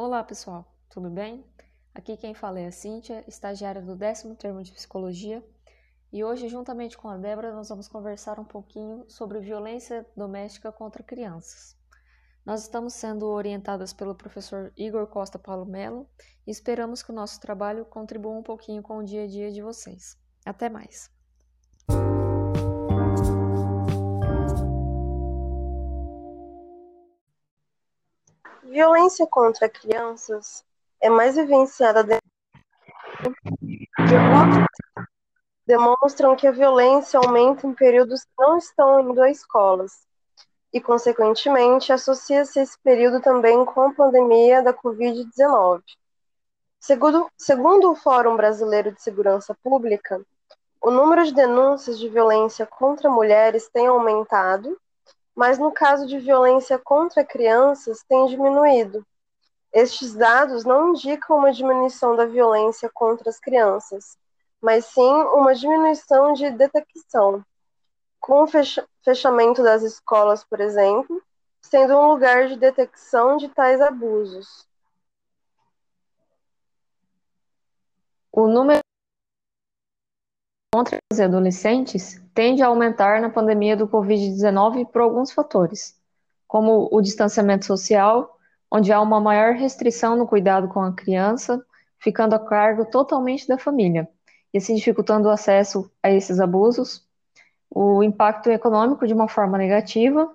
Olá, pessoal, tudo bem? Aqui quem fala é a Cíntia, estagiária do décimo termo de Psicologia, e hoje, juntamente com a Débora, nós vamos conversar um pouquinho sobre violência doméstica contra crianças. Nós estamos sendo orientadas pelo professor Igor Costa Paulo Melo e esperamos que o nosso trabalho contribua um pouquinho com o dia a dia de vocês. Até mais! Violência contra crianças é mais vivenciada dentro demonstram que a violência aumenta em períodos que não estão indo a escolas e, consequentemente, associa-se esse período também com a pandemia da Covid-19. Segundo, segundo o Fórum Brasileiro de Segurança Pública, o número de denúncias de violência contra mulheres tem aumentado, mas no caso de violência contra crianças tem diminuído. Estes dados não indicam uma diminuição da violência contra as crianças, mas sim uma diminuição de detecção, com o fechamento das escolas, por exemplo, sendo um lugar de detecção de tais abusos. O número contra os adolescentes tende a aumentar na pandemia do Covid-19 por alguns fatores, como o distanciamento social, onde há uma maior restrição no cuidado com a criança, ficando a cargo totalmente da família, e assim dificultando o acesso a esses abusos, o impacto econômico de uma forma negativa,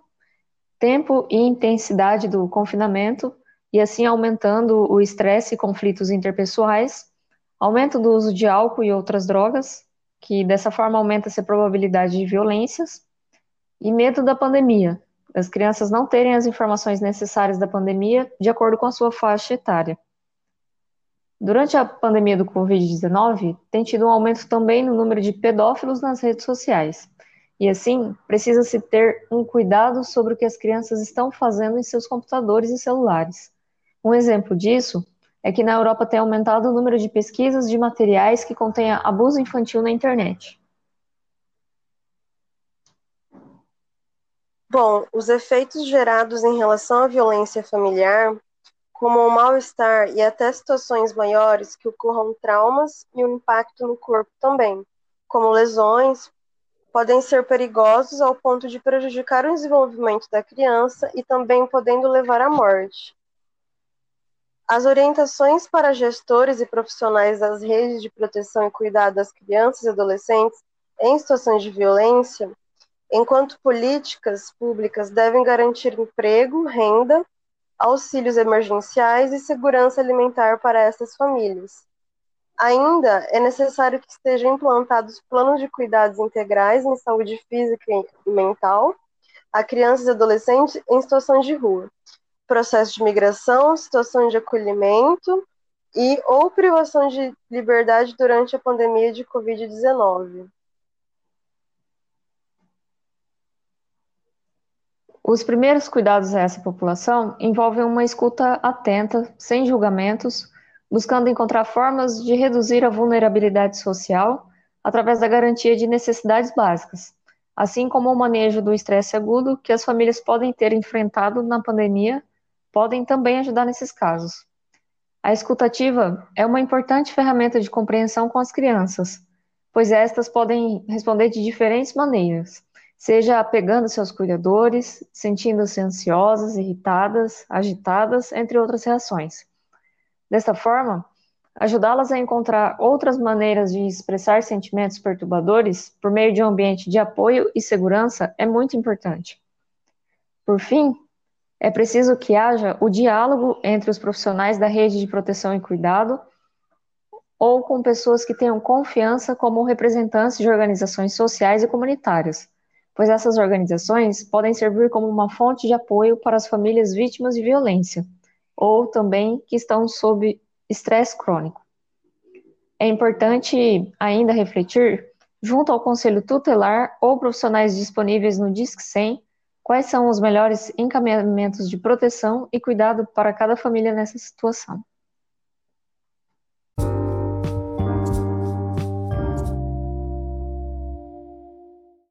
tempo e intensidade do confinamento, e assim aumentando o estresse e conflitos interpessoais, aumento do uso de álcool e outras drogas, que dessa forma aumenta-se a probabilidade de violências, e medo da pandemia, as crianças não terem as informações necessárias da pandemia de acordo com a sua faixa etária. Durante a pandemia do Covid-19, tem tido um aumento também no número de pedófilos nas redes sociais. E assim, precisa-se ter um cuidado sobre o que as crianças estão fazendo em seus computadores e celulares. Um exemplo disso é que na Europa tem aumentado o número de pesquisas de materiais que contenha abuso infantil na internet. Bom, os efeitos gerados em relação à violência familiar como o mal-estar e até situações maiores que ocorram traumas e um impacto no corpo também, como lesões, podem ser perigosos ao ponto de prejudicar o desenvolvimento da criança e também podendo levar à morte. As orientações para gestores e profissionais das redes de proteção e cuidado das crianças e adolescentes em situações de violência, enquanto políticas públicas devem garantir emprego, renda auxílios emergenciais e segurança alimentar para essas famílias. Ainda é necessário que estejam implantados planos de cuidados integrais em saúde física e mental a crianças e adolescentes em situações de rua, processo de migração, situações de acolhimento e ou privação de liberdade durante a pandemia de Covid-19. Os primeiros cuidados a essa população envolvem uma escuta atenta, sem julgamentos, buscando encontrar formas de reduzir a vulnerabilidade social através da garantia de necessidades básicas, assim como o manejo do estresse agudo que as famílias podem ter enfrentado na pandemia, podem também ajudar nesses casos. A escutativa é uma importante ferramenta de compreensão com as crianças, pois estas podem responder de diferentes maneiras seja apegando seus cuidadores, sentindo-se ansiosas, irritadas, agitadas, entre outras reações. Desta forma, ajudá-las a encontrar outras maneiras de expressar sentimentos perturbadores por meio de um ambiente de apoio e segurança é muito importante. Por fim, é preciso que haja o diálogo entre os profissionais da rede de proteção e cuidado ou com pessoas que tenham confiança como representantes de organizações sociais e comunitárias pois essas organizações podem servir como uma fonte de apoio para as famílias vítimas de violência, ou também que estão sob estresse crônico. É importante ainda refletir, junto ao Conselho Tutelar ou profissionais disponíveis no DISC 100, quais são os melhores encaminhamentos de proteção e cuidado para cada família nessa situação.